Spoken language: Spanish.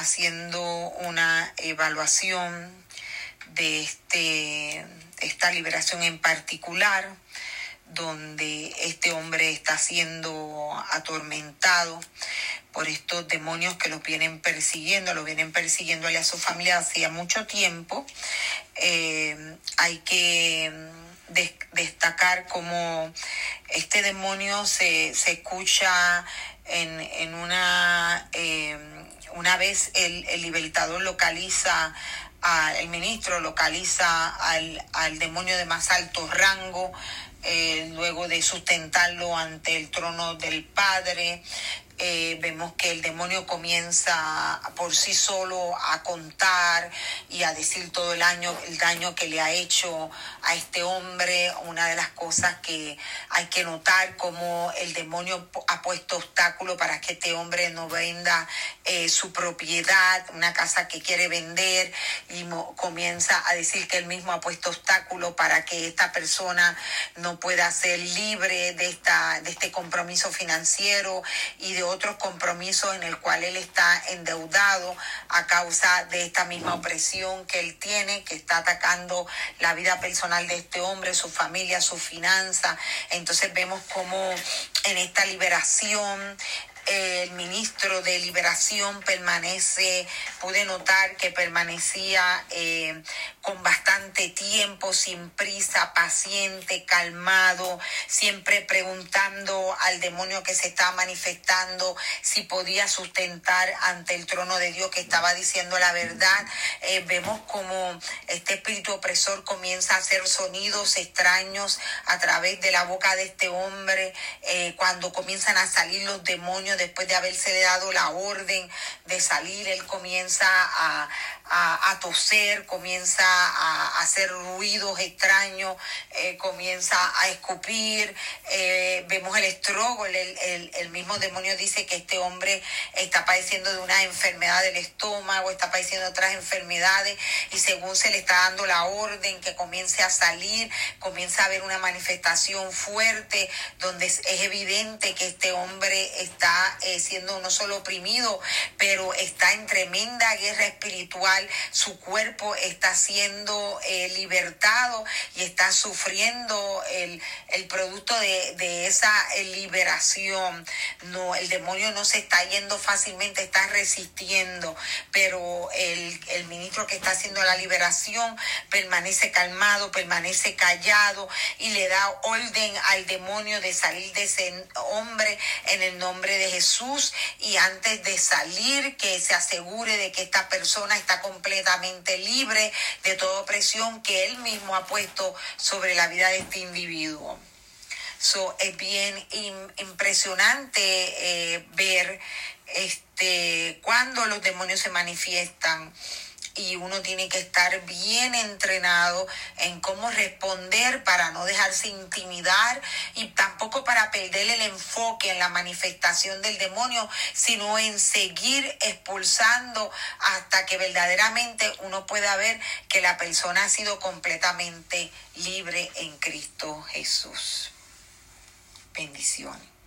haciendo una evaluación de este, esta liberación en particular, donde este hombre está siendo atormentado por estos demonios que lo vienen persiguiendo, lo vienen persiguiendo a su familia hacía mucho tiempo. Eh, hay que destacar cómo este demonio se, se escucha en, en una, eh, una vez el, el libertador localiza el ministro localiza al, al, demonio de más alto rango, eh, luego de sustentarlo ante el trono del Padre, eh, vemos que el demonio comienza por sí solo a contar y a decir todo el año el daño que le ha hecho a este hombre. Una de las cosas que hay que notar como el demonio ha puesto obstáculo para que este hombre no venda eh, su propiedad, una casa que quiere vender y comienza a decir que él mismo ha puesto obstáculo para que esta persona no pueda ser libre de esta de este compromiso financiero y de otros compromisos en el cual él está endeudado a causa de esta misma opresión que él tiene, que está atacando la vida personal de este hombre, su familia, su finanza. Entonces vemos como en esta liberación el ministro de Liberación permanece, pude notar que permanecía eh, con bastante tiempo, sin prisa, paciente, calmado, siempre preguntando al demonio que se estaba manifestando si podía sustentar ante el trono de Dios que estaba diciendo la verdad. Eh, vemos como este espíritu opresor comienza a hacer sonidos extraños a través de la boca de este hombre, eh, cuando comienzan a salir los demonios después de haberse dado la orden de salir, él comienza a, a, toser, comienza a, hacer ruidos extraños, eh, comienza a escupir, eh, vemos el estrogo, el, el, el, mismo demonio dice que este hombre está padeciendo de una enfermedad del estómago, está padeciendo otras enfermedades y según se le está dando la orden que comience a salir, comienza a haber una manifestación fuerte donde es, evidente que este hombre está eh, siendo no solo oprimido, pero está en tremenda guerra espiritual su cuerpo está siendo eh, libertado y está sufriendo el, producto de, esa eh, liberación. No, el demonio no se está yendo fácilmente, está resistiendo, pero el, el ministro que está haciendo la liberación permanece calmado, permanece callado y le da orden al demonio de salir de ese hombre en el nombre de Jesús y antes de salir que se asegure de que esta persona está completamente libre de toda opresión que él mismo ha puesto sobre la vida de este individuo. So, es bien impresionante eh, ver este, cuando los demonios se manifiestan y uno tiene que estar bien entrenado en cómo responder para no dejarse intimidar y tampoco para perder el enfoque en la manifestación del demonio, sino en seguir expulsando hasta que verdaderamente uno pueda ver que la persona ha sido completamente libre en Cristo Jesús. Bendiciones.